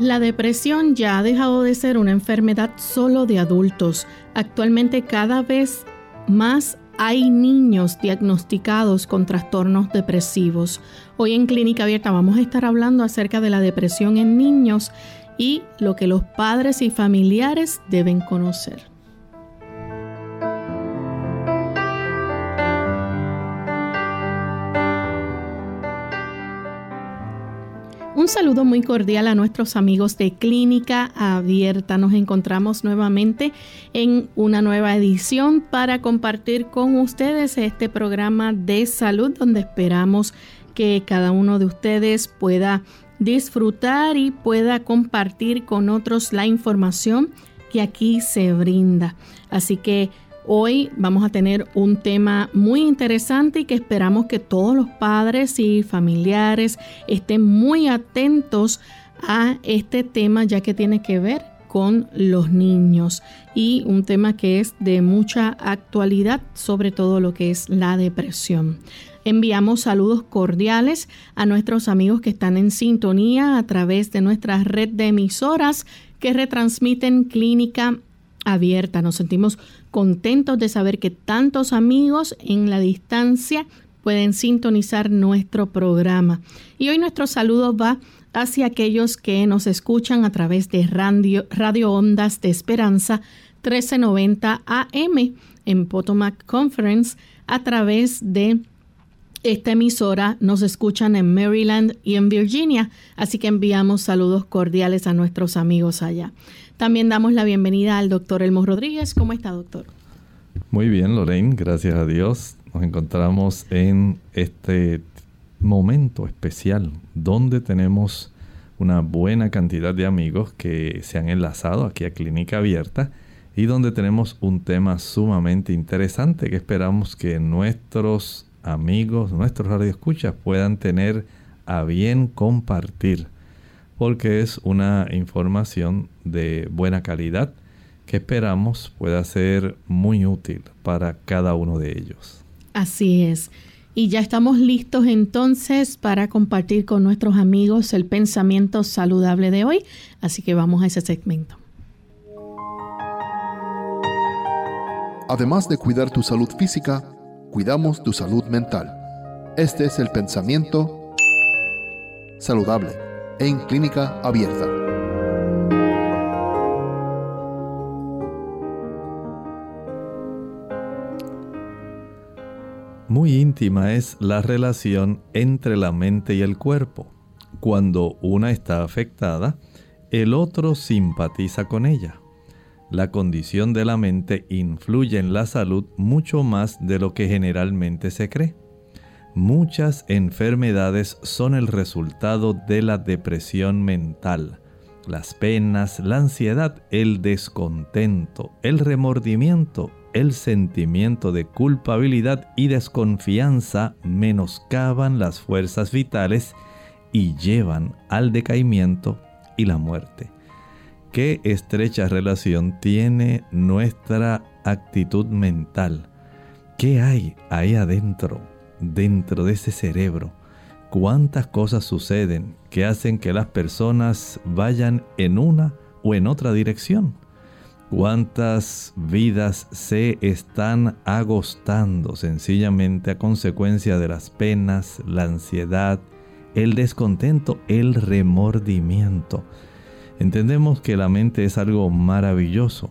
La depresión ya ha dejado de ser una enfermedad solo de adultos. Actualmente cada vez más hay niños diagnosticados con trastornos depresivos. Hoy en Clínica Abierta vamos a estar hablando acerca de la depresión en niños y lo que los padres y familiares deben conocer. Saludo muy cordial a nuestros amigos de Clínica Abierta. Nos encontramos nuevamente en una nueva edición para compartir con ustedes este programa de salud donde esperamos que cada uno de ustedes pueda disfrutar y pueda compartir con otros la información que aquí se brinda. Así que Hoy vamos a tener un tema muy interesante y que esperamos que todos los padres y familiares estén muy atentos a este tema ya que tiene que ver con los niños y un tema que es de mucha actualidad, sobre todo lo que es la depresión. Enviamos saludos cordiales a nuestros amigos que están en sintonía a través de nuestra red de emisoras que retransmiten Clínica Abierta. Nos sentimos contentos de saber que tantos amigos en la distancia pueden sintonizar nuestro programa. Y hoy nuestro saludo va hacia aquellos que nos escuchan a través de Radio, Radio Ondas de Esperanza 1390 AM en Potomac Conference a través de esta emisora nos escuchan en Maryland y en Virginia, así que enviamos saludos cordiales a nuestros amigos allá. También damos la bienvenida al doctor Elmo Rodríguez. ¿Cómo está, doctor? Muy bien, Lorraine, gracias a Dios. Nos encontramos en este momento especial donde tenemos una buena cantidad de amigos que se han enlazado aquí a Clínica Abierta y donde tenemos un tema sumamente interesante que esperamos que nuestros amigos, nuestros radioescuchas puedan tener a bien compartir porque es una información de buena calidad que esperamos pueda ser muy útil para cada uno de ellos. Así es. Y ya estamos listos entonces para compartir con nuestros amigos el pensamiento saludable de hoy, así que vamos a ese segmento. Además de cuidar tu salud física, cuidamos tu salud mental. Este es el pensamiento saludable en clínica abierta. Muy íntima es la relación entre la mente y el cuerpo. Cuando una está afectada, el otro simpatiza con ella. La condición de la mente influye en la salud mucho más de lo que generalmente se cree. Muchas enfermedades son el resultado de la depresión mental. Las penas, la ansiedad, el descontento, el remordimiento, el sentimiento de culpabilidad y desconfianza menoscaban las fuerzas vitales y llevan al decaimiento y la muerte. Qué estrecha relación tiene nuestra actitud mental. ¿Qué hay ahí adentro? Dentro de ese cerebro. Cuántas cosas suceden que hacen que las personas vayan en una o en otra dirección. Cuántas vidas se están agostando sencillamente a consecuencia de las penas, la ansiedad, el descontento, el remordimiento. Entendemos que la mente es algo maravilloso,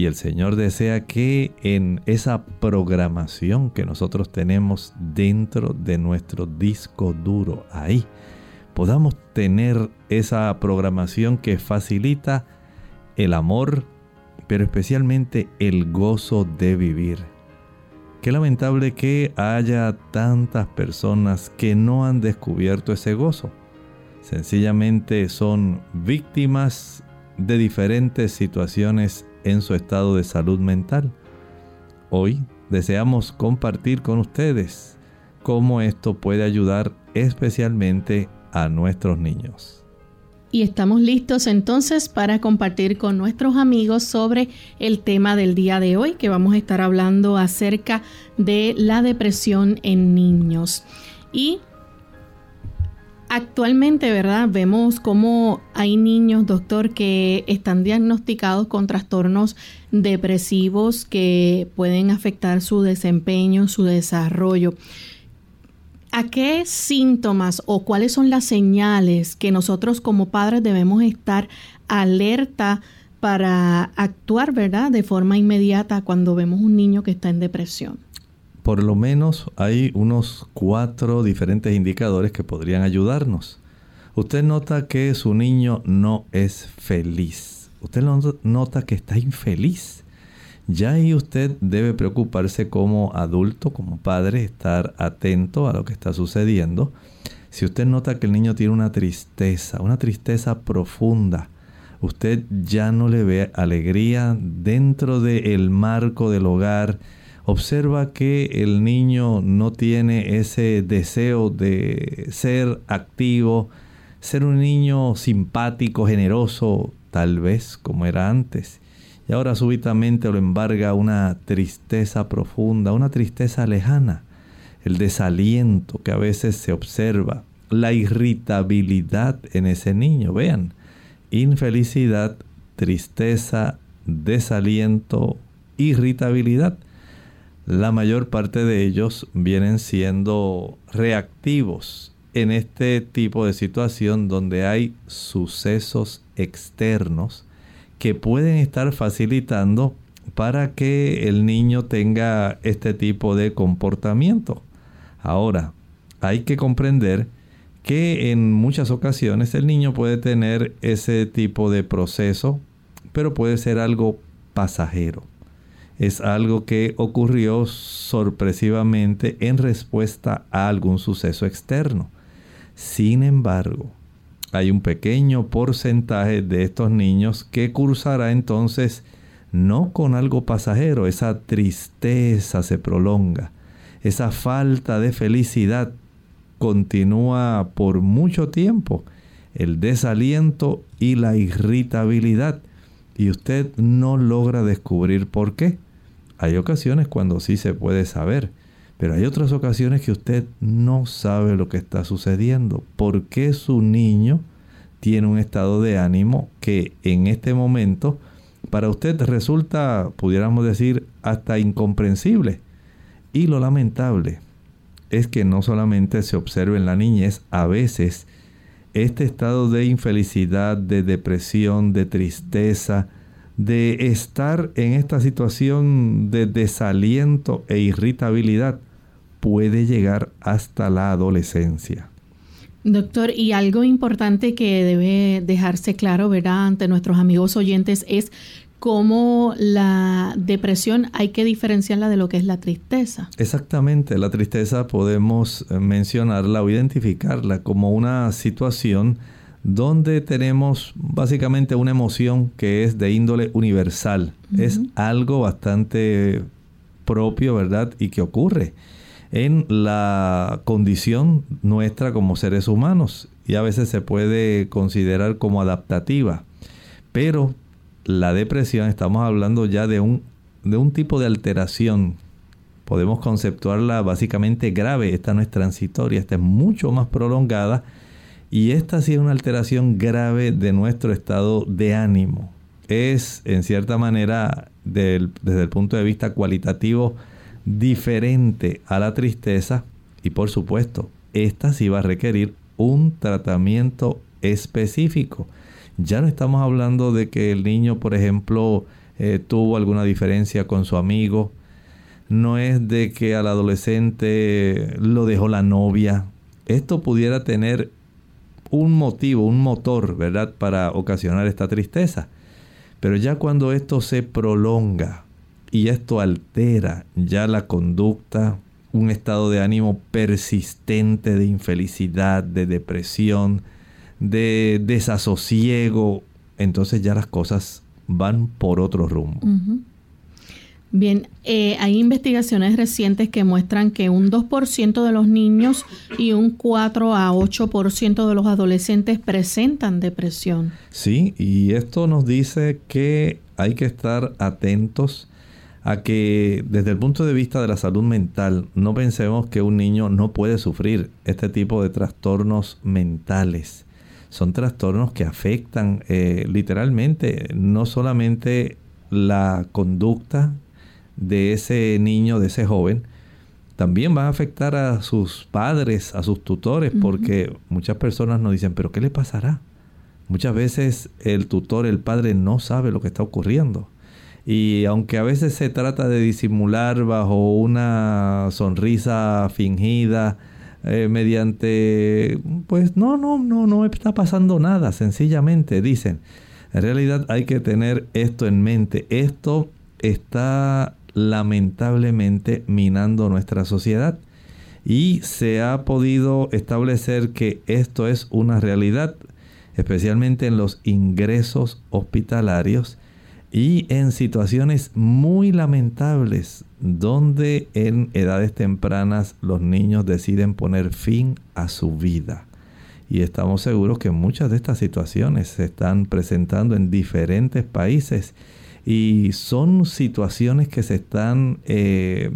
y el Señor desea que en esa programación que nosotros tenemos dentro de nuestro disco duro, ahí, podamos tener esa programación que facilita el amor, pero especialmente el gozo de vivir. Qué lamentable que haya tantas personas que no han descubierto ese gozo. Sencillamente son víctimas de diferentes situaciones en su estado de salud mental. Hoy deseamos compartir con ustedes cómo esto puede ayudar especialmente a nuestros niños. Y estamos listos entonces para compartir con nuestros amigos sobre el tema del día de hoy, que vamos a estar hablando acerca de la depresión en niños. Y actualmente, ¿verdad? Vemos cómo hay niños, doctor, que están diagnosticados con trastornos depresivos que pueden afectar su desempeño, su desarrollo. ¿A qué síntomas o cuáles son las señales que nosotros como padres debemos estar alerta para actuar, ¿verdad? De forma inmediata cuando vemos un niño que está en depresión. Por lo menos hay unos cuatro diferentes indicadores que podrían ayudarnos. Usted nota que su niño no es feliz. Usted nota que está infeliz ya ahí usted debe preocuparse como adulto, como padre, estar atento a lo que está sucediendo. Si usted nota que el niño tiene una tristeza, una tristeza profunda, usted ya no le ve alegría dentro del marco del hogar, observa que el niño no tiene ese deseo de ser activo, ser un niño simpático, generoso, tal vez como era antes y ahora súbitamente lo embarga una tristeza profunda, una tristeza lejana, el desaliento que a veces se observa, la irritabilidad en ese niño. Vean, infelicidad, tristeza, desaliento, irritabilidad. La mayor parte de ellos vienen siendo reactivos en este tipo de situación donde hay sucesos externos que pueden estar facilitando para que el niño tenga este tipo de comportamiento. Ahora, hay que comprender que en muchas ocasiones el niño puede tener ese tipo de proceso, pero puede ser algo pasajero. Es algo que ocurrió sorpresivamente en respuesta a algún suceso externo. Sin embargo, hay un pequeño porcentaje de estos niños que cursará entonces no con algo pasajero, esa tristeza se prolonga, esa falta de felicidad continúa por mucho tiempo, el desaliento y la irritabilidad, y usted no logra descubrir por qué. Hay ocasiones cuando sí se puede saber, pero hay otras ocasiones que usted no sabe lo que está sucediendo. ¿Por qué su niño tiene un estado de ánimo que en este momento para usted resulta, pudiéramos decir, hasta incomprensible? Y lo lamentable es que no solamente se observa en la niñez, a veces este estado de infelicidad, de depresión, de tristeza, de estar en esta situación de desaliento e irritabilidad, puede llegar hasta la adolescencia. Doctor, y algo importante que debe dejarse claro, ¿verdad?, ante nuestros amigos oyentes es cómo la depresión hay que diferenciarla de lo que es la tristeza. Exactamente, la tristeza podemos mencionarla o identificarla como una situación donde tenemos básicamente una emoción que es de índole universal. Es algo bastante propio, ¿verdad? Y que ocurre en la condición nuestra como seres humanos y a veces se puede considerar como adaptativa. Pero la depresión, estamos hablando ya de un, de un tipo de alteración. Podemos conceptuarla básicamente grave. Esta no es transitoria, esta es mucho más prolongada. Y esta sí es una alteración grave de nuestro estado de ánimo. Es, en cierta manera, desde el punto de vista cualitativo, diferente a la tristeza y por supuesto, esta sí va a requerir un tratamiento específico. Ya no estamos hablando de que el niño, por ejemplo, eh, tuvo alguna diferencia con su amigo. No es de que al adolescente lo dejó la novia. Esto pudiera tener un motivo, un motor, ¿verdad?, para ocasionar esta tristeza. Pero ya cuando esto se prolonga, y esto altera ya la conducta, un estado de ánimo persistente de infelicidad, de depresión, de desasosiego, entonces ya las cosas van por otro rumbo. Bien, eh, hay investigaciones recientes que muestran que un 2% de los niños y un 4 a 8% de los adolescentes presentan depresión. Sí, y esto nos dice que hay que estar atentos a que desde el punto de vista de la salud mental no pensemos que un niño no puede sufrir este tipo de trastornos mentales. Son trastornos que afectan eh, literalmente no solamente la conducta de ese niño, de ese joven, también va a afectar a sus padres, a sus tutores, porque muchas personas nos dicen, pero ¿qué le pasará? Muchas veces el tutor, el padre, no sabe lo que está ocurriendo. Y aunque a veces se trata de disimular bajo una sonrisa fingida, eh, mediante, pues no, no, no, no está pasando nada, sencillamente dicen. En realidad hay que tener esto en mente. Esto está lamentablemente minando nuestra sociedad. Y se ha podido establecer que esto es una realidad, especialmente en los ingresos hospitalarios y en situaciones muy lamentables donde en edades tempranas los niños deciden poner fin a su vida. Y estamos seguros que muchas de estas situaciones se están presentando en diferentes países y son situaciones que se están eh,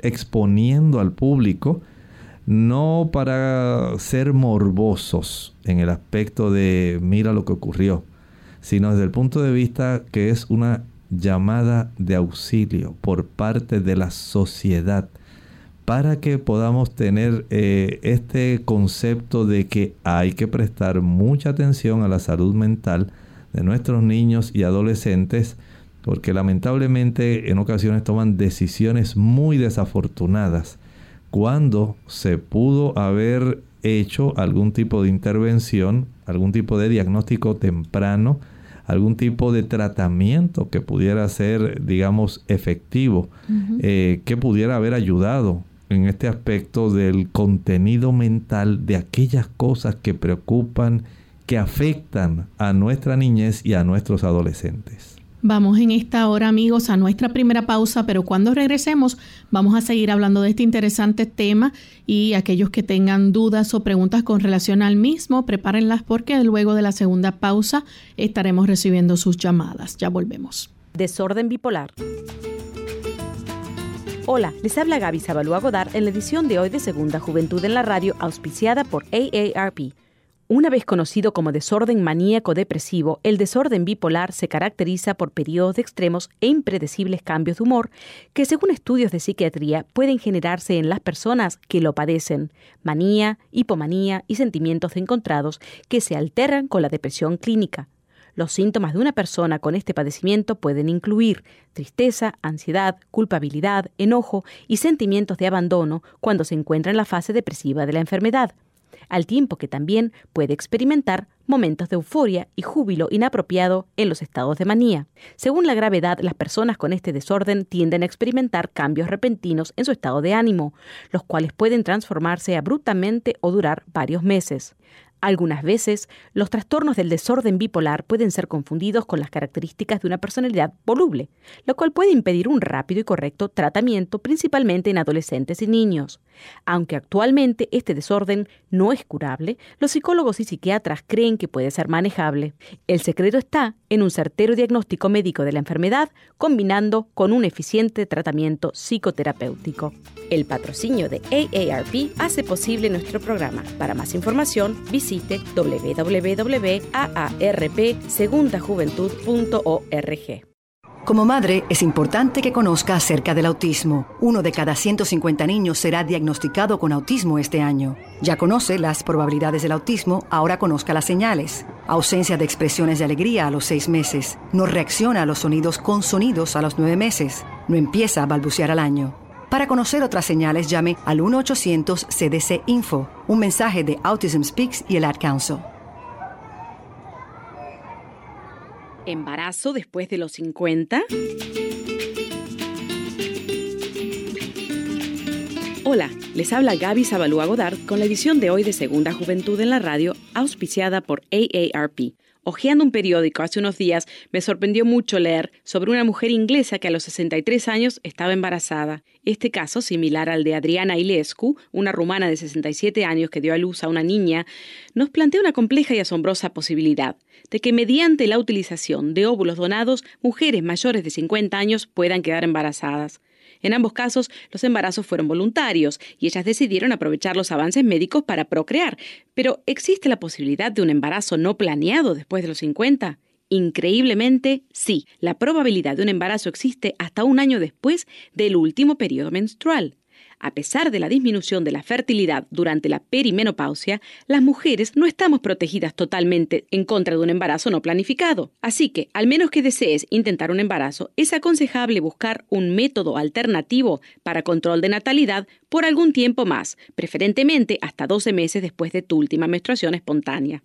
exponiendo al público, no para ser morbosos en el aspecto de mira lo que ocurrió, sino desde el punto de vista que es una llamada de auxilio por parte de la sociedad para que podamos tener eh, este concepto de que hay que prestar mucha atención a la salud mental de nuestros niños y adolescentes porque lamentablemente en ocasiones toman decisiones muy desafortunadas cuando se pudo haber hecho algún tipo de intervención, algún tipo de diagnóstico temprano, algún tipo de tratamiento que pudiera ser, digamos, efectivo, eh, que pudiera haber ayudado en este aspecto del contenido mental de aquellas cosas que preocupan, que afectan a nuestra niñez y a nuestros adolescentes. Vamos en esta hora, amigos, a nuestra primera pausa, pero cuando regresemos vamos a seguir hablando de este interesante tema y aquellos que tengan dudas o preguntas con relación al mismo, prepárenlas porque luego de la segunda pausa estaremos recibiendo sus llamadas. Ya volvemos. Desorden bipolar. Hola, les habla Gaby Zabalúa Godard en la edición de hoy de Segunda Juventud en la Radio, auspiciada por AARP. Una vez conocido como desorden maníaco depresivo, el desorden bipolar se caracteriza por periodos de extremos e impredecibles cambios de humor que, según estudios de psiquiatría, pueden generarse en las personas que lo padecen, manía, hipomanía y sentimientos encontrados que se alteran con la depresión clínica. Los síntomas de una persona con este padecimiento pueden incluir tristeza, ansiedad, culpabilidad, enojo y sentimientos de abandono cuando se encuentra en la fase depresiva de la enfermedad al tiempo que también puede experimentar momentos de euforia y júbilo inapropiado en los estados de manía. Según la gravedad, las personas con este desorden tienden a experimentar cambios repentinos en su estado de ánimo, los cuales pueden transformarse abruptamente o durar varios meses. Algunas veces, los trastornos del desorden bipolar pueden ser confundidos con las características de una personalidad voluble, lo cual puede impedir un rápido y correcto tratamiento principalmente en adolescentes y niños. Aunque actualmente este desorden no es curable, los psicólogos y psiquiatras creen que puede ser manejable. El secreto está en un certero diagnóstico médico de la enfermedad combinando con un eficiente tratamiento psicoterapéutico. El patrocinio de AARP hace posible nuestro programa. Para más información, visite www.aarpsegundajuventud.org. Como madre, es importante que conozca acerca del autismo. Uno de cada 150 niños será diagnosticado con autismo este año. Ya conoce las probabilidades del autismo, ahora conozca las señales. Ausencia de expresiones de alegría a los seis meses. No reacciona a los sonidos con sonidos a los nueve meses. No empieza a balbucear al año. Para conocer otras señales, llame al 1-800-CDC-INFO, un mensaje de Autism Speaks y el Ad Council. ¿Embarazo después de los 50? Hola, les habla Gaby Sabalúa Godard con la edición de hoy de Segunda Juventud en la Radio, auspiciada por AARP Ojeando un periódico hace unos días, me sorprendió mucho leer sobre una mujer inglesa que a los 63 años estaba embarazada. Este caso, similar al de Adriana Ilescu, una rumana de 67 años que dio a luz a una niña, nos plantea una compleja y asombrosa posibilidad de que mediante la utilización de óvulos donados, mujeres mayores de 50 años puedan quedar embarazadas. En ambos casos, los embarazos fueron voluntarios y ellas decidieron aprovechar los avances médicos para procrear. Pero ¿existe la posibilidad de un embarazo no planeado después de los 50? Increíblemente, sí, la probabilidad de un embarazo existe hasta un año después del último periodo menstrual. A pesar de la disminución de la fertilidad durante la perimenopausia, las mujeres no estamos protegidas totalmente en contra de un embarazo no planificado. Así que, al menos que desees intentar un embarazo, es aconsejable buscar un método alternativo para control de natalidad por algún tiempo más, preferentemente hasta 12 meses después de tu última menstruación espontánea.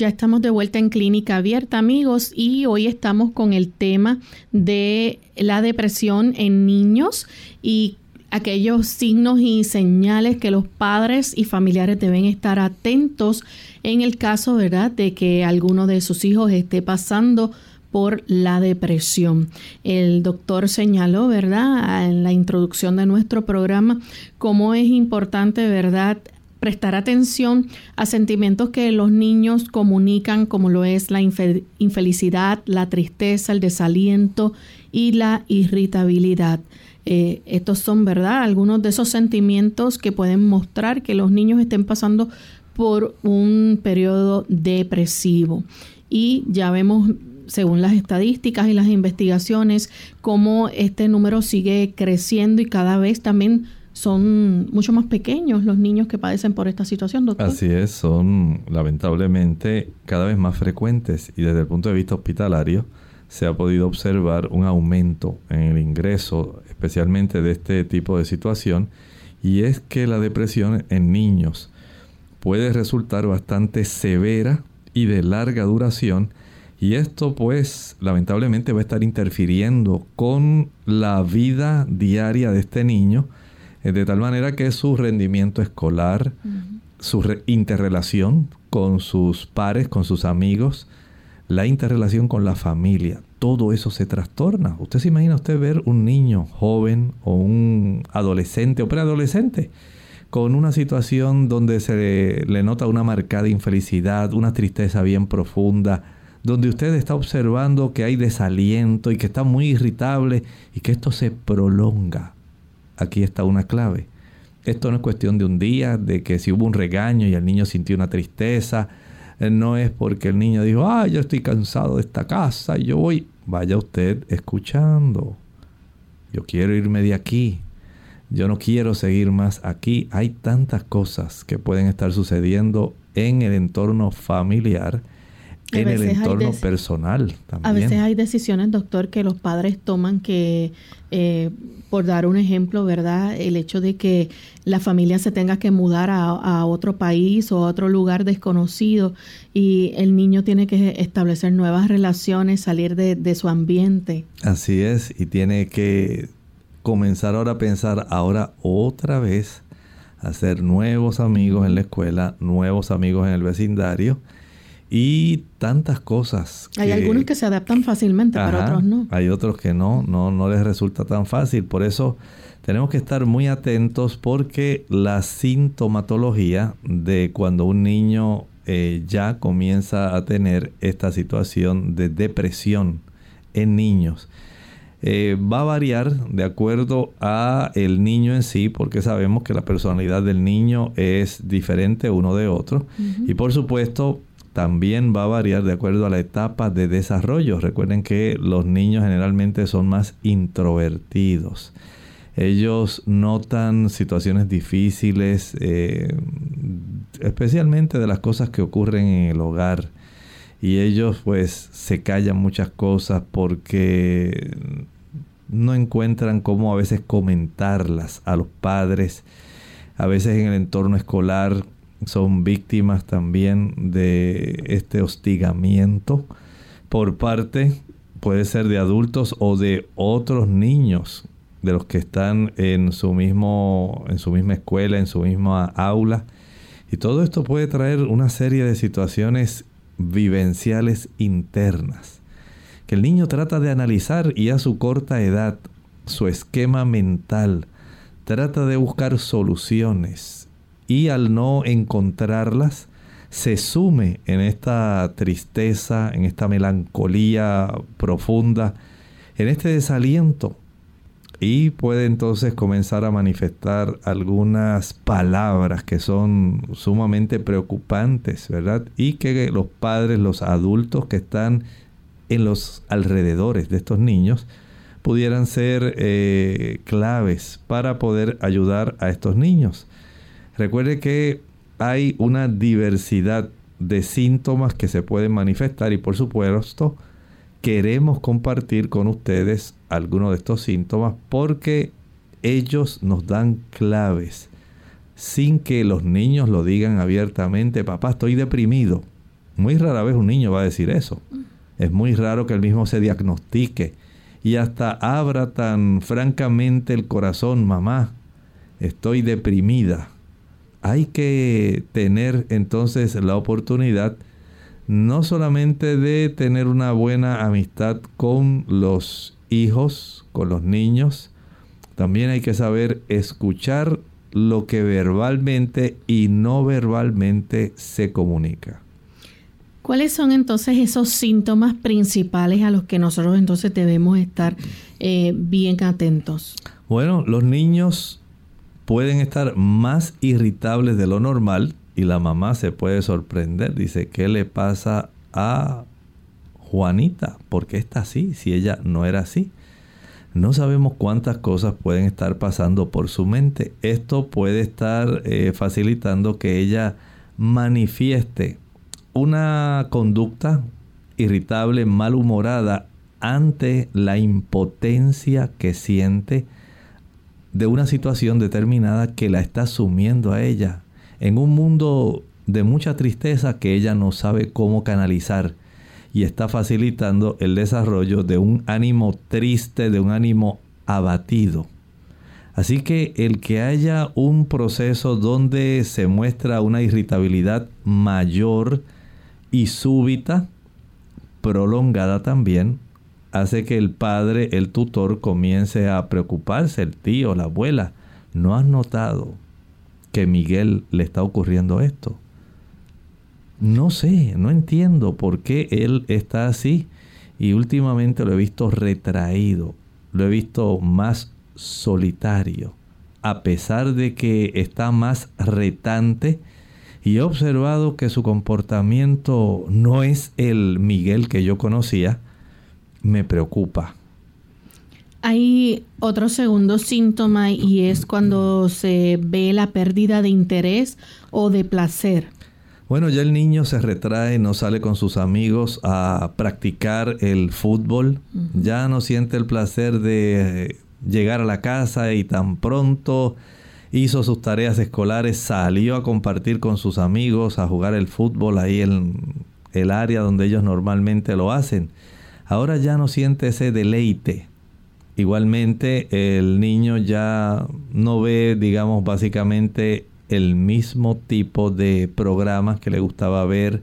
Ya estamos de vuelta en Clínica Abierta, amigos, y hoy estamos con el tema de la depresión en niños y aquellos signos y señales que los padres y familiares deben estar atentos en el caso, ¿verdad?, de que alguno de sus hijos esté pasando por la depresión. El doctor señaló, ¿verdad?, en la introducción de nuestro programa, cómo es importante, ¿verdad?, prestar atención a sentimientos que los niños comunican, como lo es la infelicidad, la tristeza, el desaliento y la irritabilidad. Eh, estos son, ¿verdad?, algunos de esos sentimientos que pueden mostrar que los niños estén pasando por un periodo depresivo. Y ya vemos, según las estadísticas y las investigaciones, cómo este número sigue creciendo y cada vez también son mucho más pequeños los niños que padecen por esta situación, doctor. Así es, son lamentablemente cada vez más frecuentes y desde el punto de vista hospitalario se ha podido observar un aumento en el ingreso, especialmente de este tipo de situación, y es que la depresión en niños puede resultar bastante severa y de larga duración, y esto pues lamentablemente va a estar interfiriendo con la vida diaria de este niño, de tal manera que su rendimiento escolar, su interrelación con sus pares, con sus amigos, la interrelación con la familia, todo eso se trastorna. Usted se imagina usted ver un niño joven o un adolescente o preadolescente con una situación donde se le nota una marcada infelicidad, una tristeza bien profunda, donde usted está observando que hay desaliento y que está muy irritable y que esto se prolonga aquí está una clave. Esto no es cuestión de un día, de que si hubo un regaño y el niño sintió una tristeza, eh, no es porque el niño dijo, ah, yo estoy cansado de esta casa yo voy. Vaya usted escuchando. Yo quiero irme de aquí. Yo no quiero seguir más aquí. Hay tantas cosas que pueden estar sucediendo en el entorno familiar en el entorno personal también. A veces hay decisiones, doctor, que los padres toman que, eh, por dar un ejemplo, ¿verdad? El hecho de que la familia se tenga que mudar a, otro país o a otro lugar desconocido y el niño tiene que establecer nuevas relaciones, salir de, de su ambiente. Así es, y tiene que comenzar ahora a pensar ahora otra vez, hacer nuevos amigos en la escuela, nuevos amigos en el vecindario y tantas cosas. hay algunos que se adaptan fácilmente, pero otros no. Hay otros que no, no, no les resulta tan fácil. Por eso tenemos que estar muy atentos porque la sintomatología de cuando un niño eh, ya comienza a tener esta situación de depresión en niños. Eh, va a variar de acuerdo a el niño en sí, porque sabemos que la personalidad del niño es diferente uno de otro. Y por supuesto, también va a variar de acuerdo a la etapa de desarrollo. Recuerden que los niños generalmente son más introvertidos. Ellos notan situaciones difíciles, eh, especialmente de las cosas que ocurren en el hogar. Y ellos pues se callan muchas cosas porque no encuentran cómo a veces comentarlas a los padres. A veces en el entorno escolar son víctimas también de este hostigamiento por parte, puede ser de adultos o de otros niños, de los que están en su, mismo, en su misma escuela, en su misma aula. Y todo esto puede traer una serie de situaciones vivenciales internas que el niño trata de analizar y a su corta edad, su esquema mental, trata de buscar soluciones y al no encontrarlas, se sume en esta tristeza, en esta melancolía profunda, en este desaliento y puede entonces comenzar a manifestar algunas palabras que son sumamente preocupantes, ¿verdad? Y que los padres, los adultos que están en los alrededores de estos niños, pudieran ser eh, claves para poder ayudar a estos niños. Recuerde que hay una diversidad de síntomas que se pueden manifestar y por supuesto queremos compartir con ustedes algunos de estos síntomas porque ellos nos dan claves sin que los niños lo digan abiertamente, papá, estoy deprimido. Muy rara vez un niño va a decir eso. Es muy raro que el mismo se diagnostique y hasta abra tan francamente el corazón, mamá, estoy deprimida. Hay que tener entonces la oportunidad no solamente de tener una buena amistad con los hijos, con los niños, también hay que saber escuchar lo que verbalmente y no verbalmente se comunica. ¿Cuáles son entonces esos síntomas principales a los que nosotros entonces debemos estar eh, bien atentos? Bueno, los niños pueden estar más irritables de lo normal y la mamá se puede sorprender. Dice, ¿qué le pasa a Juanita, ¿por qué está así si ella no era así? No sabemos cuántas cosas pueden estar pasando por su mente. Esto puede estar eh, facilitando que ella manifieste una conducta irritable, malhumorada ante la impotencia que siente de una situación determinada que la está sumiendo a ella en un mundo de mucha tristeza que ella no sabe cómo canalizar y está facilitando el desarrollo de un ánimo triste, de un ánimo abatido. Así que el que haya un proceso donde se muestra una irritabilidad mayor y súbita, prolongada también, hace que el padre, el tutor, comience a preocuparse, el tío, la abuela. ¿No has notado que Miguel le está ocurriendo esto? No sé, no entiendo por qué él está así. Y últimamente lo he visto retraído, lo he visto más solitario, a pesar de que está más retante. Y he observado que su comportamiento no es el Miguel que yo conocía. Me preocupa. Hay otro segundo síntoma y es cuando se ve la pérdida de interés o de placer. Bueno, ya el niño se retrae, no sale con sus amigos a practicar el fútbol, ya no siente el placer de llegar a la casa y tan pronto hizo sus tareas escolares, salió a compartir con sus amigos, a jugar el fútbol ahí en el área donde ellos normalmente lo hacen. Ahora ya no siente ese deleite. Igualmente el niño ya no ve, digamos, básicamente el mismo tipo de programas que le gustaba ver.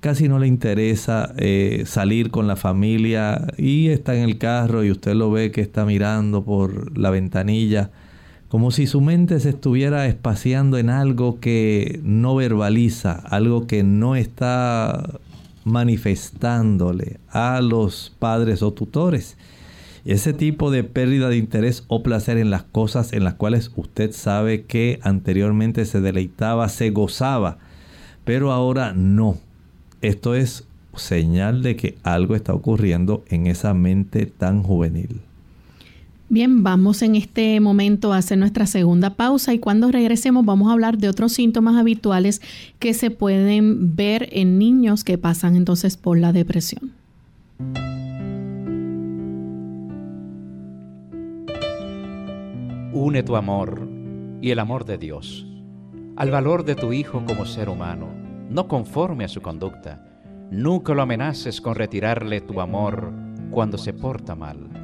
Casi no le interesa eh, salir con la familia y está en el carro y usted lo ve que está mirando por la ventanilla, como si su mente se estuviera espaciando en algo que no verbaliza, algo que no está manifestándole a los padres o tutores. Ese tipo de pérdida de interés o placer en las cosas en las cuales usted sabe que anteriormente se deleitaba, se gozaba, pero ahora no. Esto es señal de que algo está ocurriendo en esa mente tan juvenil. Bien, vamos en este momento a hacer nuestra segunda pausa y cuando regresemos vamos a hablar de otros síntomas habituales que se pueden ver en niños que pasan entonces por la depresión. Une tu amor y el amor de Dios al valor de tu hijo como ser humano, no conforme a su conducta. Nunca lo amenaces con retirarle tu amor cuando se porta mal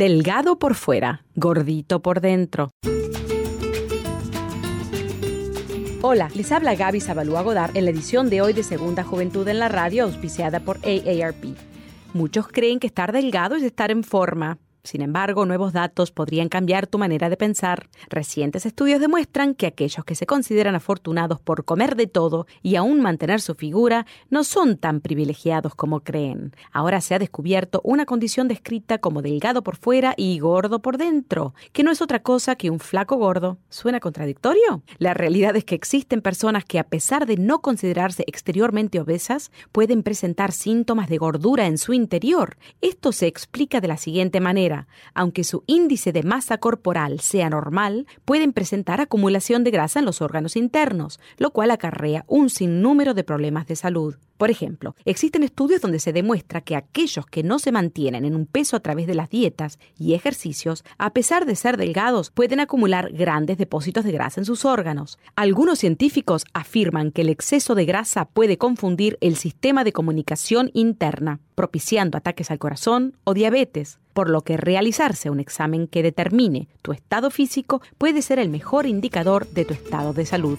Delgado por fuera, gordito por dentro. Hola, les habla Gaby Zabalúa Godard en la edición de hoy de Segunda Juventud en la Radio, auspiciada por AARP. Muchos creen que estar delgado es estar en forma. Sin embargo, nuevos datos podrían cambiar tu manera de pensar. Recientes estudios demuestran que aquellos que se consideran afortunados por comer de todo y aún mantener su figura no son tan privilegiados como creen. Ahora se ha descubierto una condición descrita como delgado por fuera y gordo por dentro, que no es otra cosa que un flaco gordo. ¿Suena contradictorio? La realidad es que existen personas que a pesar de no considerarse exteriormente obesas, pueden presentar síntomas de gordura en su interior. Esto se explica de la siguiente manera aunque su índice de masa corporal sea normal, pueden presentar acumulación de grasa en los órganos internos, lo cual acarrea un sinnúmero de problemas de salud. Por ejemplo, existen estudios donde se demuestra que aquellos que no se mantienen en un peso a través de las dietas y ejercicios, a pesar de ser delgados, pueden acumular grandes depósitos de grasa en sus órganos. Algunos científicos afirman que el exceso de grasa puede confundir el sistema de comunicación interna, propiciando ataques al corazón o diabetes, por lo que realizarse un examen que determine tu estado físico puede ser el mejor indicador de tu estado de salud.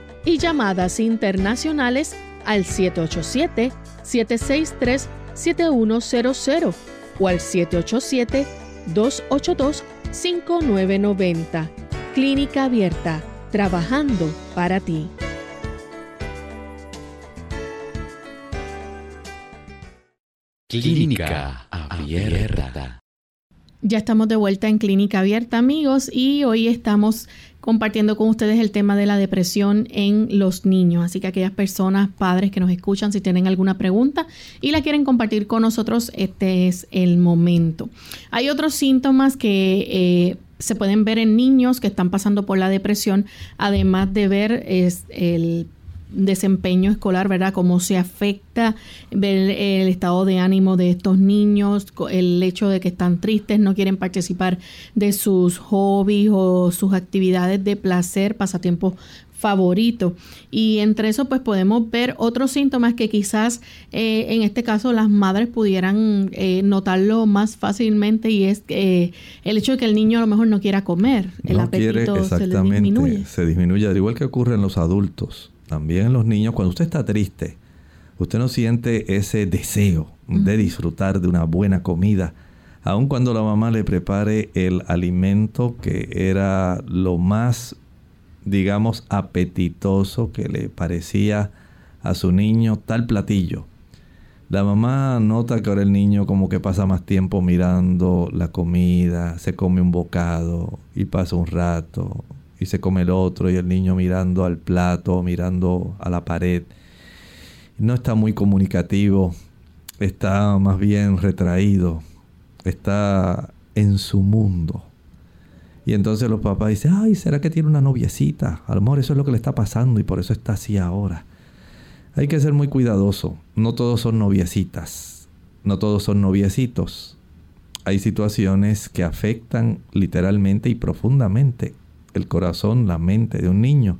y llamadas internacionales al 787-763-7100 o al 787-282-5990. Clínica Abierta, trabajando para ti. Clínica Abierta. Ya estamos de vuelta en Clínica Abierta, amigos, y hoy estamos compartiendo con ustedes el tema de la depresión en los niños. Así que aquellas personas, padres que nos escuchan, si tienen alguna pregunta y la quieren compartir con nosotros, este es el momento. Hay otros síntomas que... Eh, se pueden ver en niños que están pasando por la depresión, además de ver es el desempeño escolar, ¿verdad? Cómo se afecta el estado de ánimo de estos niños, el hecho de que están tristes, no quieren participar de sus hobbies o sus actividades de placer, pasatiempos favoritos. Y entre eso, pues podemos ver otros síntomas que quizás eh, en este caso las madres pudieran eh, notarlo más fácilmente y es eh, el hecho de que el niño a lo mejor no quiera comer, el apetito se le disminuye. Se disminuye, al igual que ocurre en los adultos también los niños, cuando usted está triste, usted no siente ese deseo de disfrutar de una buena comida, aun cuando la mamá le prepare el alimento que era lo más, digamos, apetitoso que le parecía a su niño, tal platillo. La mamá nota que ahora el niño como que pasa más tiempo mirando la comida, se come un bocado y pasa un rato y se come el otro y el niño mirando al plato, mirando a la pared. No está muy comunicativo, está más bien retraído, está en su mundo. Y entonces los papás dicen, ay, ¿será que tiene una noviecita? A lo eso es lo que le está pasando y por eso está así ahora. Hay que ser muy cuidadoso. No todos son noviecitas, no todos son noviecitos. hay situaciones que afectan literalmente y profundamente el corazón, la mente de un niño.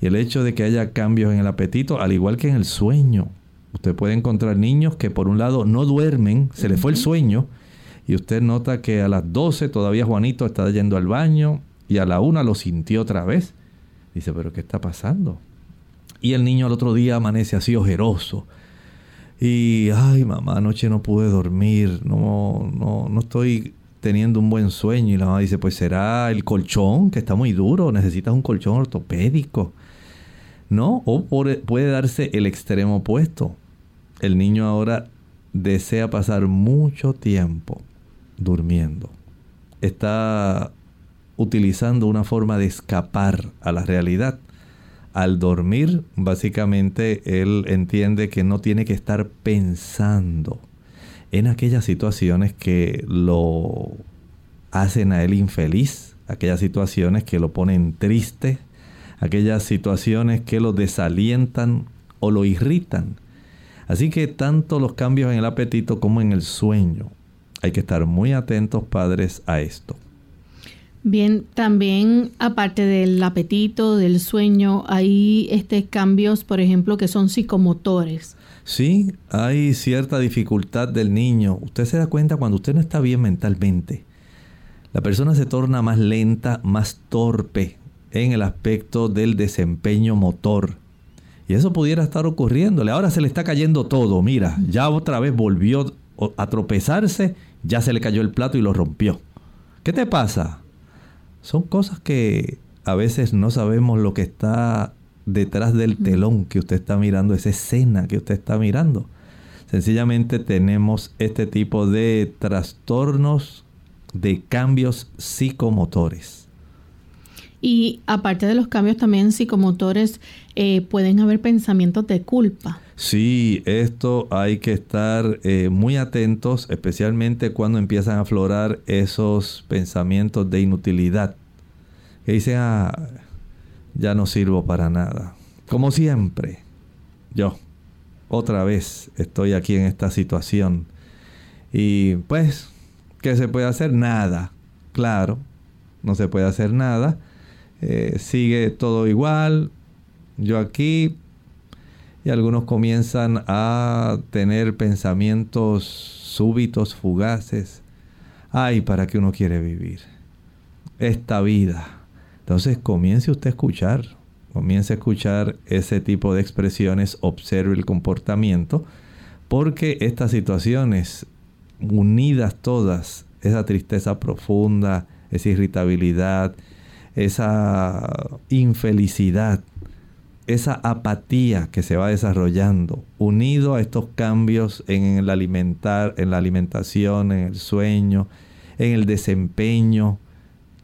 Y el hecho de que haya cambios en el apetito, al igual que en el sueño. Usted puede encontrar niños que por un lado no duermen, se les fue el sueño, y usted nota que a las 12 todavía Juanito está yendo al baño y a la 1 lo sintió otra vez. Dice, pero ¿qué está pasando? Y el niño al otro día amanece así ojeroso. Y, ay, mamá, anoche no pude dormir, no, no, no estoy teniendo un buen sueño. Y la mamá dice, pues será el colchón, que está muy duro, necesitas un colchón ortopédico. ¿No? O puede darse el extremo opuesto. El niño ahora desea pasar mucho tiempo durmiendo. Está utilizando una forma de escapar a la realidad. Al dormir, básicamente, él entiende que no tiene que estar pensando en aquellas situaciones que lo hacen a él infeliz, aquellas situaciones que lo ponen triste, aquellas situaciones que lo desalientan o lo irritan. Así que tanto los cambios en el apetito como en el sueño hay que estar muy atentos, padres, a esto. Bien, también aparte del apetito, del sueño, hay este cambios, por ejemplo, que son psicomotores. Sí, hay cierta dificultad del niño. Usted se da cuenta cuando usted no está bien mentalmente. La persona se torna más lenta, más torpe en el aspecto del desempeño motor. Y eso pudiera estar ocurriéndole. Ahora se le está cayendo todo. Mira, ya otra vez volvió a tropezarse ya se le cayó el plato y lo rompió. ¿Qué te pasa? Son cosas que a veces no sabemos lo que está detrás del telón que usted está mirando, esa escena que usted está mirando. Sencillamente tenemos este tipo de trastornos de cambios psicomotores. Y aparte de los cambios también psicomotores, eh, pueden haber pensamientos de culpa. Sí, esto hay que estar eh, muy atentos, especialmente cuando empiezan a aflorar esos pensamientos de inutilidad. Que dicen, ah, ya no sirvo para nada. Como siempre, yo, otra vez estoy aquí en esta situación. Y pues, ¿qué se puede hacer? Nada. Claro, no se puede hacer nada. Eh, sigue todo igual. Yo aquí y algunos comienzan a tener pensamientos súbitos, fugaces. Ay, ¿para qué uno quiere vivir? Esta vida. Entonces comience usted a escuchar, comience a escuchar ese tipo de expresiones, observe el comportamiento, porque estas situaciones, unidas todas, esa tristeza profunda, esa irritabilidad, esa infelicidad, esa apatía que se va desarrollando, unido a estos cambios en el alimentar, en la alimentación, en el sueño, en el desempeño,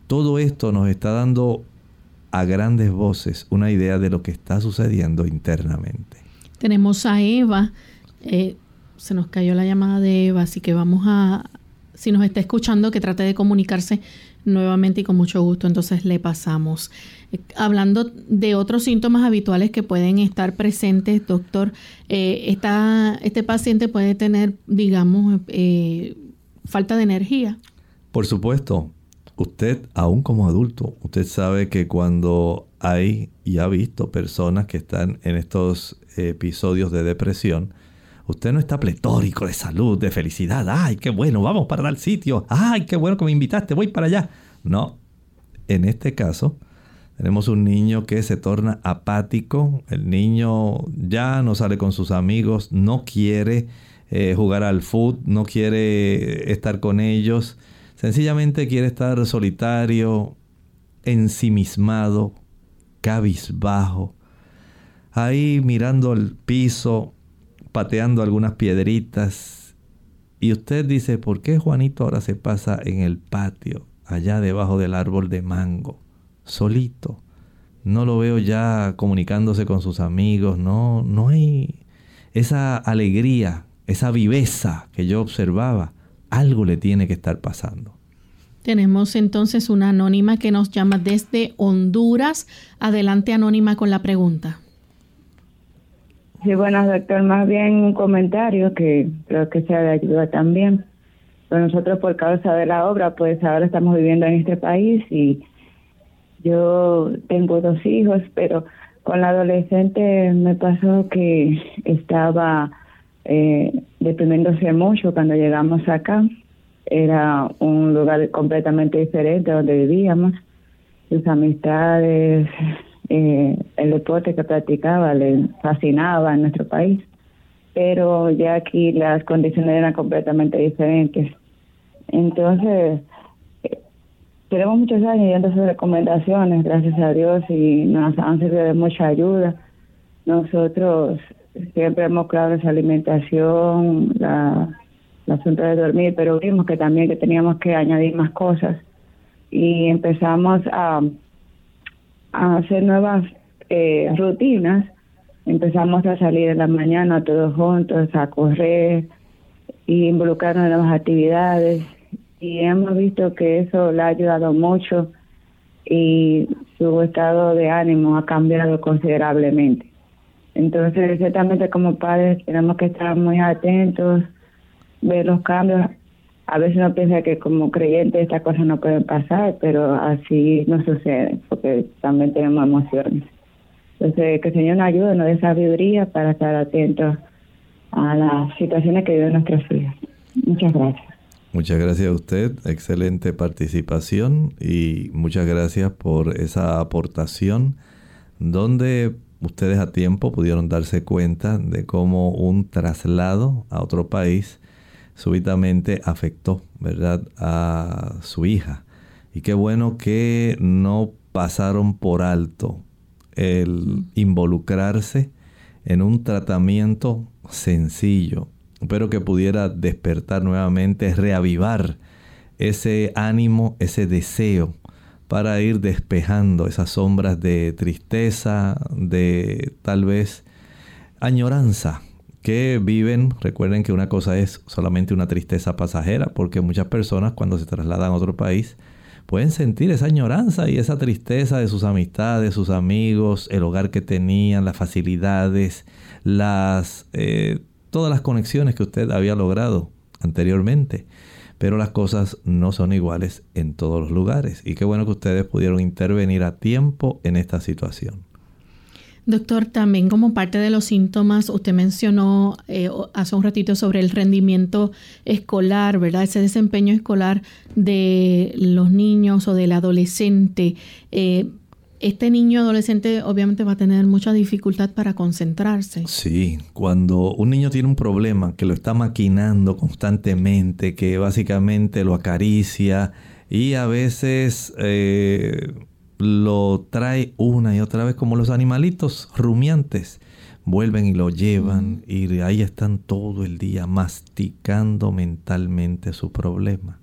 todo esto nos está dando a grandes voces una idea de lo que está sucediendo internamente. Tenemos a Eva, eh, se nos cayó la llamada de Eva, así que vamos a, si nos está escuchando, que trate de comunicarse nuevamente y con mucho gusto entonces le pasamos. Eh, hablando de otros síntomas habituales que pueden estar presentes, doctor, eh, este paciente puede tener, digamos, eh, falta de energía. Por supuesto, usted, aún como adulto, usted sabe que cuando hay y ha visto personas que están en estos episodios de depresión, Usted no está pletórico de salud, de felicidad. Ay, qué bueno, vamos para el sitio. Ay, qué bueno que me invitaste, voy para allá. No, en este caso tenemos un niño que se torna apático. El niño ya no sale con sus amigos, no quiere eh, jugar al fútbol, no quiere estar con ellos. Sencillamente quiere estar solitario, ensimismado, cabizbajo, ahí mirando el piso, pateando algunas piedritas. Y usted dice, ¿por qué Juanito ahora se pasa en el patio, allá debajo del árbol de mango, solito? No lo veo ya comunicándose con sus amigos, no, no hay esa alegría, esa viveza que yo observaba. Algo le tiene que estar pasando. Tenemos entonces una anónima que nos llama desde Honduras. Adelante, anónima, con la pregunta. Sí, bueno, doctor, más bien un comentario que creo que sea de ayuda también. Pero nosotros por causa de la obra, pues ahora estamos viviendo en este país y yo tengo dos hijos, pero con la adolescente me pasó que estaba eh, deprimiéndose mucho cuando llegamos acá. Era un lugar completamente diferente donde vivíamos. Sus amistades, eh, el deporte que practicaba le fascinaba en nuestro país. Pero ya aquí las condiciones eran completamente diferentes. Entonces, tenemos muchos años yendo sus recomendaciones, gracias a Dios, y nos han servido de mucha ayuda. Nosotros siempre hemos claro esa alimentación, la, asunto de dormir, pero vimos que también que teníamos que añadir más cosas y empezamos a, hacer nuevas eh, rutinas. Empezamos a salir en la mañana todos juntos, a correr y involucrarnos en nuevas actividades y hemos visto que eso le ha ayudado mucho y su estado de ánimo ha cambiado considerablemente. Entonces, ciertamente como padres tenemos que estar muy atentos, ver los cambios. A veces uno piensa que como creyentes estas cosas no pueden pasar, pero así no sucede, porque también tenemos emociones. Entonces, que el Señor nos ayude, nos dé sabiduría para estar atentos a las situaciones que viven nuestros hijos. Muchas gracias. Muchas gracias a usted, excelente participación y muchas gracias por esa aportación donde ustedes a tiempo pudieron darse cuenta de cómo un traslado a otro país súbitamente afectó, ¿verdad?, a su hija. Y qué bueno que no pasaron por alto el involucrarse en un tratamiento sencillo, pero que pudiera despertar nuevamente, reavivar ese ánimo, ese deseo para ir despejando esas sombras de tristeza, de tal vez añoranza que viven. Recuerden que una cosa es solamente una tristeza pasajera, porque muchas personas cuando se trasladan a otro país pueden sentir esa añoranza y esa tristeza de sus amistades, sus amigos, el hogar que tenían, las facilidades, las eh, todas las conexiones que usted había logrado anteriormente. Pero las cosas no son iguales en todos los lugares. Y qué bueno que ustedes pudieron intervenir a tiempo en esta situación. Doctor, también como parte de los síntomas, usted mencionó eh, hace un ratito sobre el rendimiento escolar, ¿verdad? Ese desempeño escolar de los niños o del adolescente. Eh, este niño adolescente obviamente va a tener mucha dificultad para concentrarse. Sí, cuando un niño tiene un problema que lo está maquinando constantemente, que básicamente lo acaricia y a veces eh, lo trae una y otra vez como los animalitos rumiantes, vuelven y lo llevan y ahí están todo el día masticando mentalmente su problema.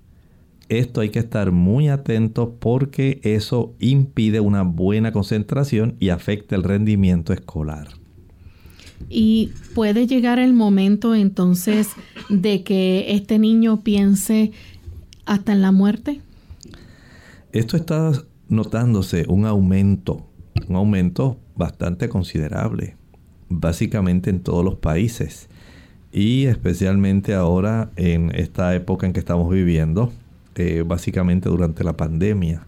Esto hay que estar muy atento porque eso impide una buena concentración y afecta el rendimiento escolar. Y puede llegar el momento entonces de que este niño piense hasta en la muerte. Esto está notándose un aumento, un aumento bastante considerable, básicamente en todos los países y especialmente ahora en esta época en que estamos viviendo, eh, básicamente durante la pandemia,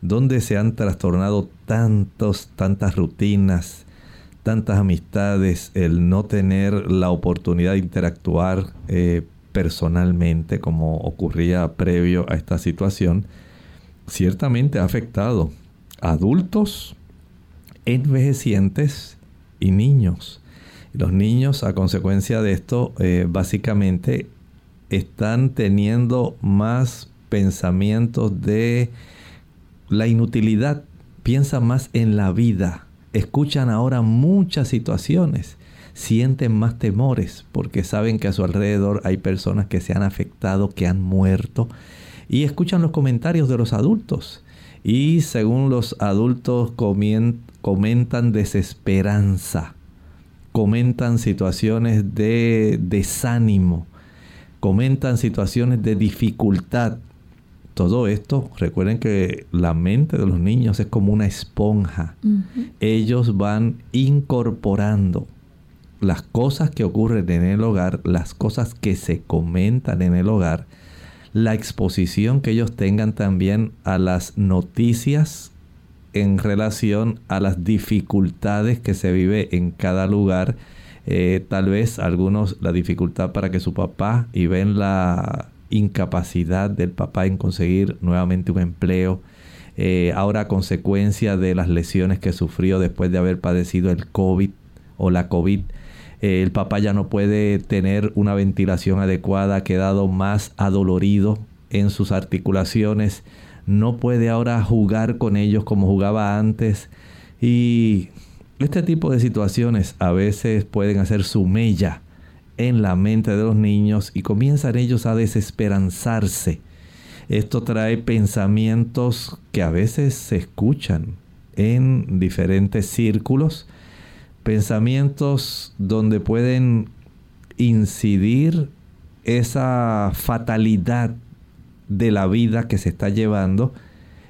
donde se han trastornado tantos, tantas rutinas, tantas amistades, el no tener la oportunidad de interactuar eh, personalmente como ocurría previo a esta situación, ciertamente ha afectado a adultos, envejecientes y niños. Los niños a consecuencia de esto eh, básicamente están teniendo más pensamientos de la inutilidad, piensan más en la vida, escuchan ahora muchas situaciones, sienten más temores porque saben que a su alrededor hay personas que se han afectado, que han muerto. Y escuchan los comentarios de los adultos. Y según los adultos comentan desesperanza, comentan situaciones de desánimo, comentan situaciones de dificultad, todo esto, recuerden que la mente de los niños es como una esponja. Ellos van incorporando las cosas que ocurren en el hogar, las cosas que se comentan en el hogar, la exposición que ellos tengan también a las noticias en relación a las dificultades que se vive en cada lugar. Eh, tal vez algunos la dificultad para que su papá y ven la incapacidad del papá en conseguir nuevamente un empleo. Eh, ahora a consecuencia de las lesiones que sufrió después de haber padecido el COVID o la COVID. Eh, el papá ya no puede tener una ventilación adecuada, ha quedado más adolorido en sus articulaciones, no puede ahora jugar con ellos como jugaba antes y este tipo de situaciones a veces pueden hacer su mella en la mente de los niños y comienzan ellos a desesperanzarse. Esto trae pensamientos que a veces se escuchan en diferentes círculos, pensamientos donde pueden incidir esa fatalidad de la vida que se está llevando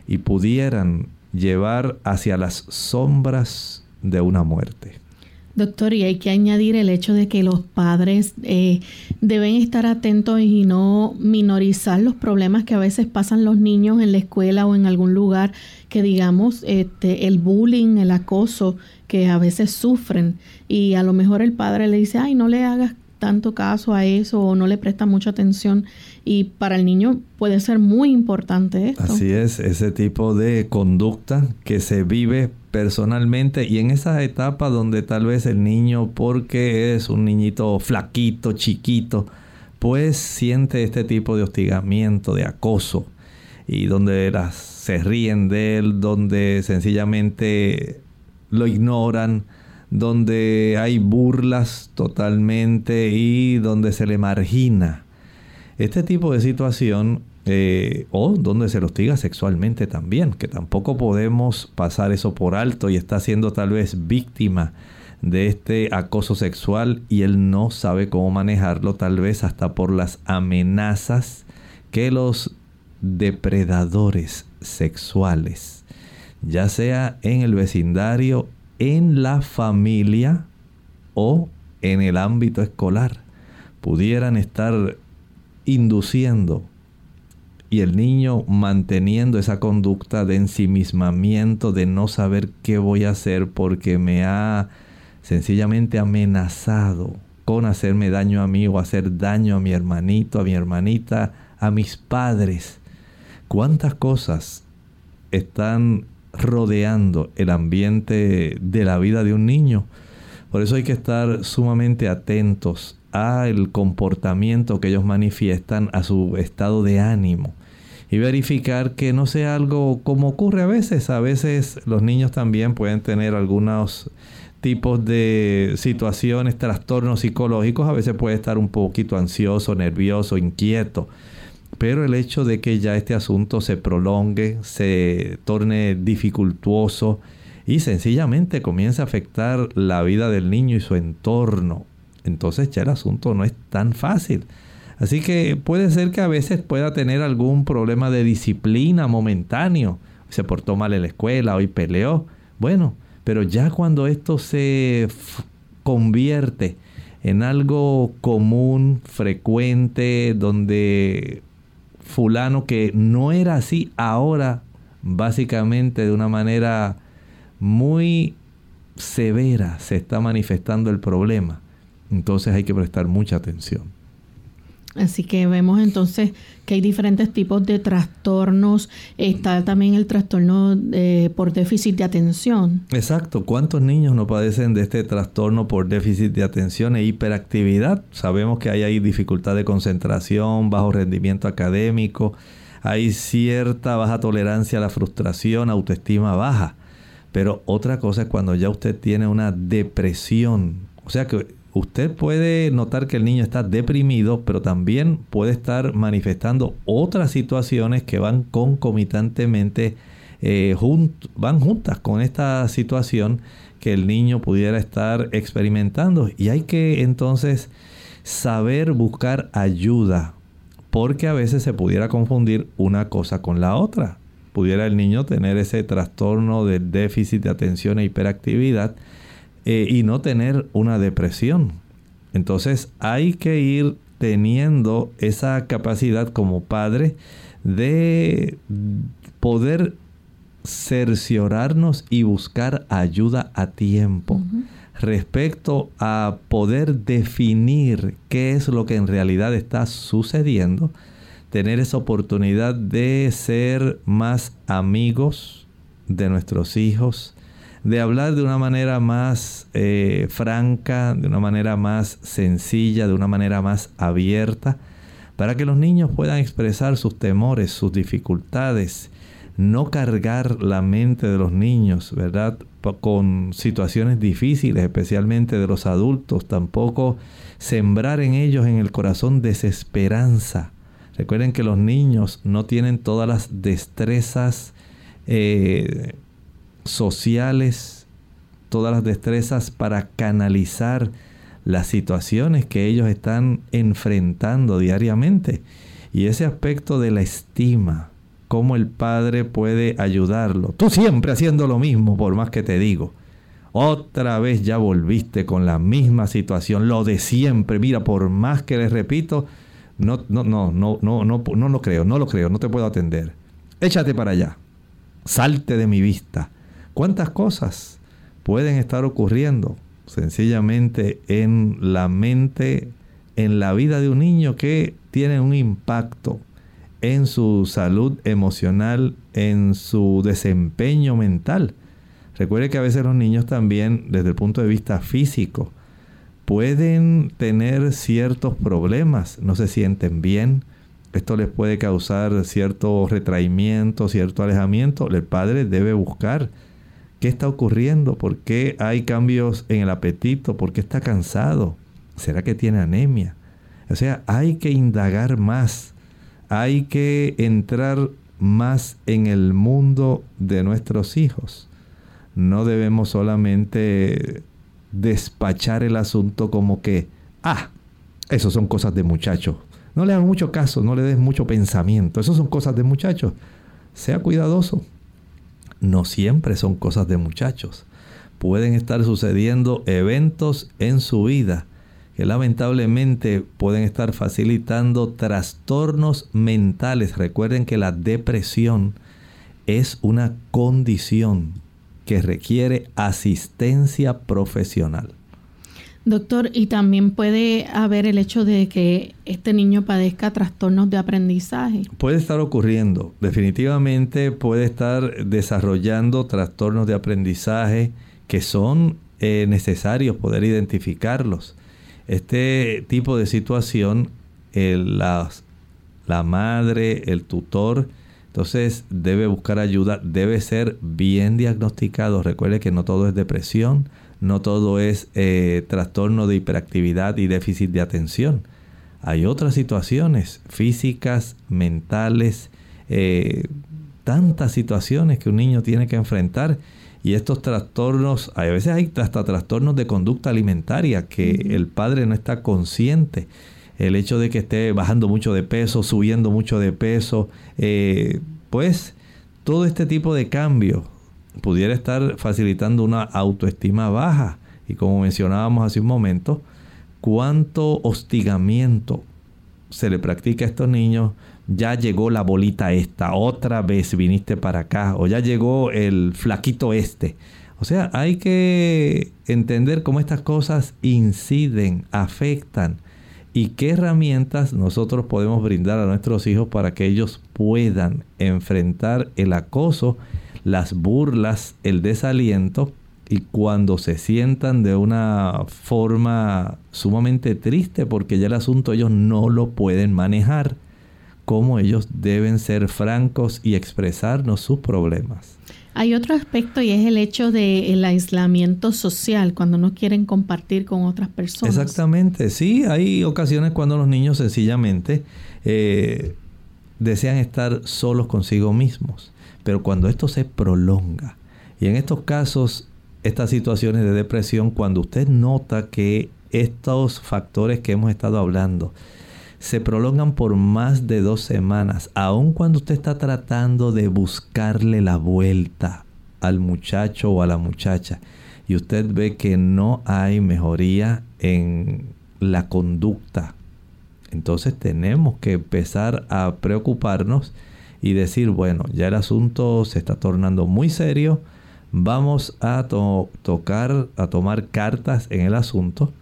y pudieran llevar hacia las sombras de una muerte. Doctor, y hay que añadir el hecho de que los padres eh, deben estar atentos y no minorizar los problemas que a veces pasan los niños en la escuela o en algún lugar, que digamos este, el bullying, el acoso que a veces sufren. Y a lo mejor el padre le dice, ay, no le hagas tanto caso a eso o no le presta mucha atención y para el niño puede ser muy importante esto. Así es, ese tipo de conducta que se vive personalmente y en esa etapa donde tal vez el niño porque es un niñito flaquito, chiquito, pues siente este tipo de hostigamiento, de acoso y donde las, se ríen de él, donde sencillamente lo ignoran, donde hay burlas totalmente y donde se le margina. Este tipo de situación, eh, o donde se lo hostiga sexualmente también, que tampoco podemos pasar eso por alto y está siendo tal vez víctima de este acoso sexual y él no sabe cómo manejarlo, tal vez hasta por las amenazas que los depredadores sexuales, ya sea en el vecindario en la familia o en el ámbito escolar pudieran estar induciendo y el niño manteniendo esa conducta de ensimismamiento, de no saber qué voy a hacer porque me ha sencillamente amenazado con hacerme daño a mí o hacer daño a mi hermanito, a mi hermanita, a mis padres. ¿Cuántas cosas están rodeando el ambiente de la vida de un niño. Por eso hay que estar sumamente atentos al comportamiento que ellos manifiestan, a su estado de ánimo y verificar que no sea algo como ocurre a veces. A veces los niños también pueden tener algunos tipos de situaciones, trastornos psicológicos. A veces puede estar un poquito ansioso, nervioso, inquieto. Pero el hecho de que ya este asunto se prolongue, se torne dificultuoso y sencillamente comience a afectar la vida del niño y su entorno, entonces ya el asunto no es tan fácil. Así que puede ser que a veces pueda tener algún problema de disciplina momentáneo. Se portó mal en la escuela, hoy peleó. Bueno, pero ya cuando esto se convierte en algo común, frecuente, donde fulano que no era así ahora, básicamente de una manera muy severa se está manifestando el problema. Entonces hay que prestar mucha atención. Así que vemos entonces que hay diferentes tipos de trastornos. Está también el trastorno eh, por déficit de atención. Exacto. ¿Cuántos niños no padecen de este trastorno por déficit de atención e hiperactividad? Sabemos que hay dificultad de concentración, bajo rendimiento académico, hay cierta baja tolerancia a la frustración, autoestima baja. Pero otra cosa es cuando ya usted tiene una depresión. O sea que usted puede notar que el niño está deprimido, pero también puede estar manifestando otras situaciones que van concomitantemente, eh, van juntas con esta situación que el niño pudiera estar experimentando. Y hay que entonces saber buscar ayuda, porque a veces se pudiera confundir una cosa con la otra. Pudiera el niño tener ese trastorno del déficit de atención e hiperactividad eh, y no tener una depresión. Entonces hay que ir teniendo esa capacidad como padre de poder cerciorarnos y buscar ayuda a tiempo respecto a poder definir qué es lo que en realidad está sucediendo, tener esa oportunidad de ser más amigos de nuestros hijos, de hablar de una manera más eh, franca, de una manera más sencilla, de una manera más abierta, para que los niños puedan expresar sus temores, sus dificultades, no cargar la mente de los niños, ¿verdad? Con situaciones difíciles, especialmente de los adultos, tampoco sembrar en ellos en el corazón desesperanza. Recuerden que los niños no tienen todas las destrezas eh, sociales, todas las destrezas para canalizar las situaciones que ellos están enfrentando diariamente. Y ese aspecto de la estima, cómo el Padre puede ayudarlo. Tú siempre haciendo lo mismo, por más que te digo. Otra vez ya volviste con la misma situación, lo de siempre. Mira, por más que les repito, no, no, no, no, no, no, no lo creo, no lo creo, no te puedo atender. Échate para allá. Salte de mi vista. ¿Cuántas cosas pueden estar ocurriendo sencillamente en la mente, en la vida de un niño que tienen un impacto en su salud emocional, en su desempeño mental. Recuerde que a veces los niños también, desde el punto de vista físico, pueden tener ciertos problemas, no se sienten bien, esto les puede causar cierto retraimiento, cierto alejamiento. El padre debe buscar qué está ocurriendo, por qué hay cambios en el apetito, por qué está cansado, será que tiene anemia. O sea, hay que indagar más hay que entrar más en el mundo de nuestros hijos. No debemos solamente despachar el asunto como que, ah, eso son cosas de muchachos. No le hagas mucho caso, no le des mucho pensamiento. Eso son cosas de muchachos. Sea cuidadoso. No siempre son cosas de muchachos. Pueden estar sucediendo eventos en su vida que lamentablemente pueden estar facilitando trastornos mentales. Recuerden que la depresión es una condición que requiere asistencia profesional. Doctor, y también puede haber el hecho de que este niño padezca trastornos de aprendizaje. Puede estar ocurriendo, definitivamente puede estar desarrollando trastornos de aprendizaje que son eh, necesarios poder identificarlos. Este tipo de situación, la, la madre, el tutor, entonces debe buscar ayuda, debe ser bien diagnosticado. Recuerde que no todo es depresión, no todo es eh, trastorno de hiperactividad y déficit de atención. Hay otras situaciones físicas, mentales, eh, tantas situaciones que un niño tiene que enfrentar y estos trastornos, a veces hay hasta trastornos de conducta alimentaria que el padre no está consciente. El hecho de que esté bajando mucho de peso, subiendo mucho de peso, eh, pues todo este tipo de cambios pudiera estar facilitando una autoestima baja. Y como mencionábamos hace un momento, cuánto hostigamiento se le practica a estos niños ya llegó la bolita esta, otra vez viniste para acá, o ya llegó el flaquito este. O sea, hay que entender cómo estas cosas inciden, afectan y qué herramientas nosotros podemos brindar a nuestros hijos para que ellos puedan enfrentar el acoso, las burlas, el desaliento y cuando se sientan de una forma sumamente triste porque ya el asunto ellos no lo pueden manejar cómo ellos deben ser francos y expresarnos sus problemas. Hay otro aspecto y es el hecho del aislamiento social, cuando no quieren compartir con otras personas. Exactamente, sí, hay ocasiones cuando los niños sencillamente eh, desean estar solos consigo mismos, pero cuando esto se prolonga, y en estos casos, estas situaciones de depresión, cuando usted nota que estos factores que hemos estado hablando, se prolongan por más de dos semanas, aun cuando usted está tratando de buscarle la vuelta al muchacho o a la muchacha y usted ve que no hay mejoría en la conducta, Entonces tenemos que empezar a preocuparnos y decir, bueno, ya el asunto se está tornando muy serio, vamos a tocar, a tomar cartas en el asunto,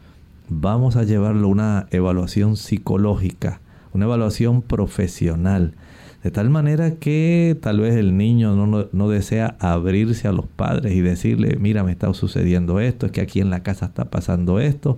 vamos a llevarlo a una evaluación psicológica, una evaluación profesional, de tal manera que tal vez el niño no, no, desea abrirse a los padres y decirle, mira, me está sucediendo esto, es que aquí en la casa está pasando esto,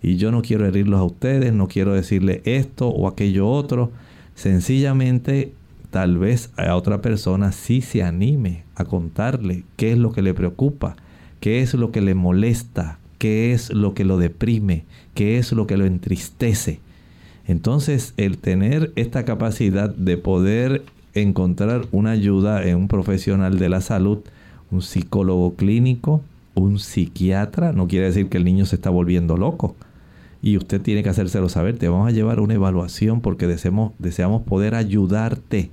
y yo no quiero herirlos a ustedes, no quiero decirle esto o aquello otro. Sencillamente, tal vez a otra persona sí se anime a contarle qué es lo que le preocupa, qué es lo que le molesta, qué es lo que lo deprime, qué es lo que lo entristece. Entonces, el tener esta capacidad de poder encontrar una ayuda en un profesional de la salud, un psicólogo clínico, un psiquiatra, no quiere decir que el niño se está volviendo loco y usted tiene que hacérselo saber. Te vamos a llevar una evaluación porque deseamos, deseamos poder ayudarte.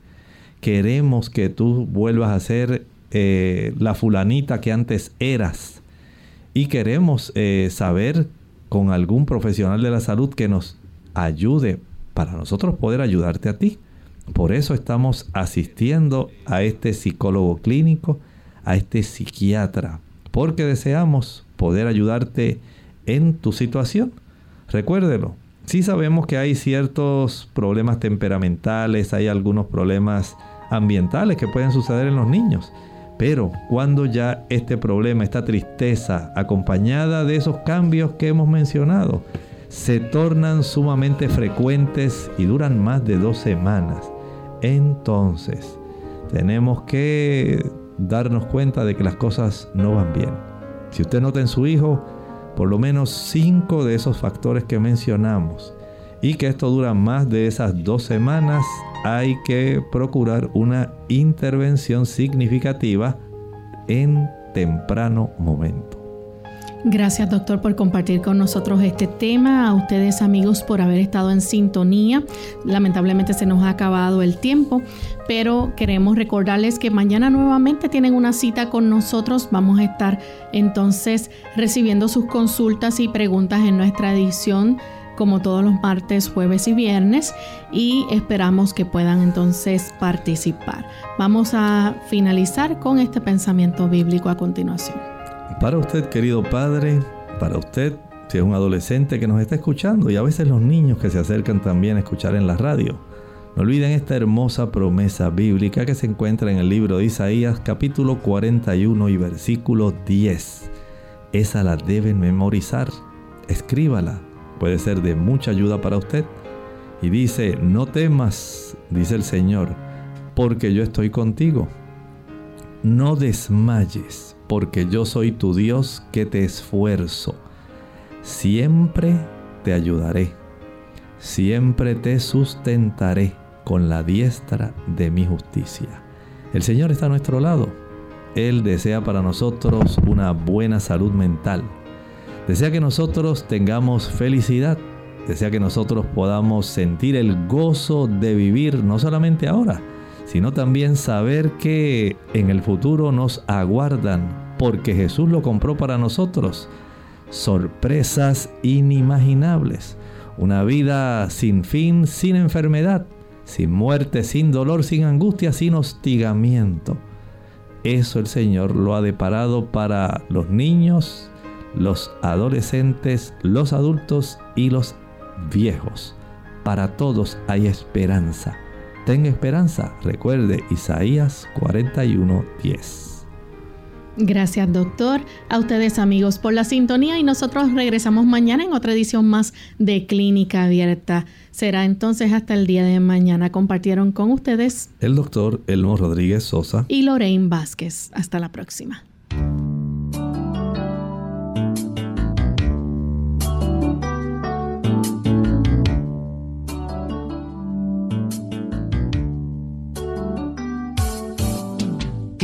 Queremos que tú vuelvas a ser eh, la fulanita que antes eras. Y queremos eh, saber con algún profesional de la salud que nos ayude para nosotros poder ayudarte a ti. Por eso estamos asistiendo a este psicólogo clínico, a este psiquiatra, porque deseamos poder ayudarte en tu situación. Recuérdelo, sí sabemos que hay ciertos problemas temperamentales, hay algunos problemas ambientales que pueden suceder en los niños, pero cuando ya este problema, esta tristeza, acompañada de esos cambios que hemos mencionado, se tornan sumamente frecuentes y duran más de dos semanas, entonces tenemos que darnos cuenta de que las cosas no van bien. Si usted nota en su hijo por lo menos cinco de esos factores que mencionamos y que esto dura más de esas dos semanas, hay que procurar una intervención significativa en temprano momento. Gracias doctor por compartir con nosotros este tema, a ustedes amigos por haber estado en sintonía. Lamentablemente se nos ha acabado el tiempo, pero queremos recordarles que mañana nuevamente tienen una cita con nosotros. Vamos a estar entonces recibiendo sus consultas y preguntas en nuestra edición como todos los martes, jueves y viernes y esperamos que puedan entonces participar. Vamos a finalizar con este pensamiento bíblico a continuación. Para usted, querido padre, para usted, si es un adolescente que nos está escuchando y a veces los niños que se acercan también a escuchar en la radio, no olviden esta hermosa promesa bíblica que se encuentra en el libro de Isaías capítulo 41 y versículo 10. Esa la deben memorizar. Escríbala. Puede ser de mucha ayuda para usted. Y dice, no temas, dice el Señor, porque yo estoy contigo. No desmayes, porque yo soy tu Dios que te esfuerzo. Siempre te ayudaré, siempre te sustentaré con la diestra de mi justicia. El Señor está a nuestro lado. Él desea para nosotros una buena salud mental. Desea que nosotros tengamos felicidad. Desea que nosotros podamos sentir el gozo de vivir no solamente ahora, sino también saber que en el futuro nos aguardan, porque Jesús lo compró para nosotros, sorpresas inimaginables, una vida sin fin, sin enfermedad, sin muerte, sin dolor, sin angustia, sin hostigamiento. Eso el Señor lo ha deparado para los niños, los adolescentes, los adultos y los viejos. Para todos hay esperanza Tenga esperanza. Recuerde Isaías 41:10. Gracias, doctor. A ustedes, amigos, por la sintonía y nosotros regresamos mañana en otra edición más de Clínica Abierta. Será entonces hasta el día de mañana. Compartieron con ustedes el doctor Elmo Rodríguez Sosa y Lorraine Vázquez. Hasta la próxima.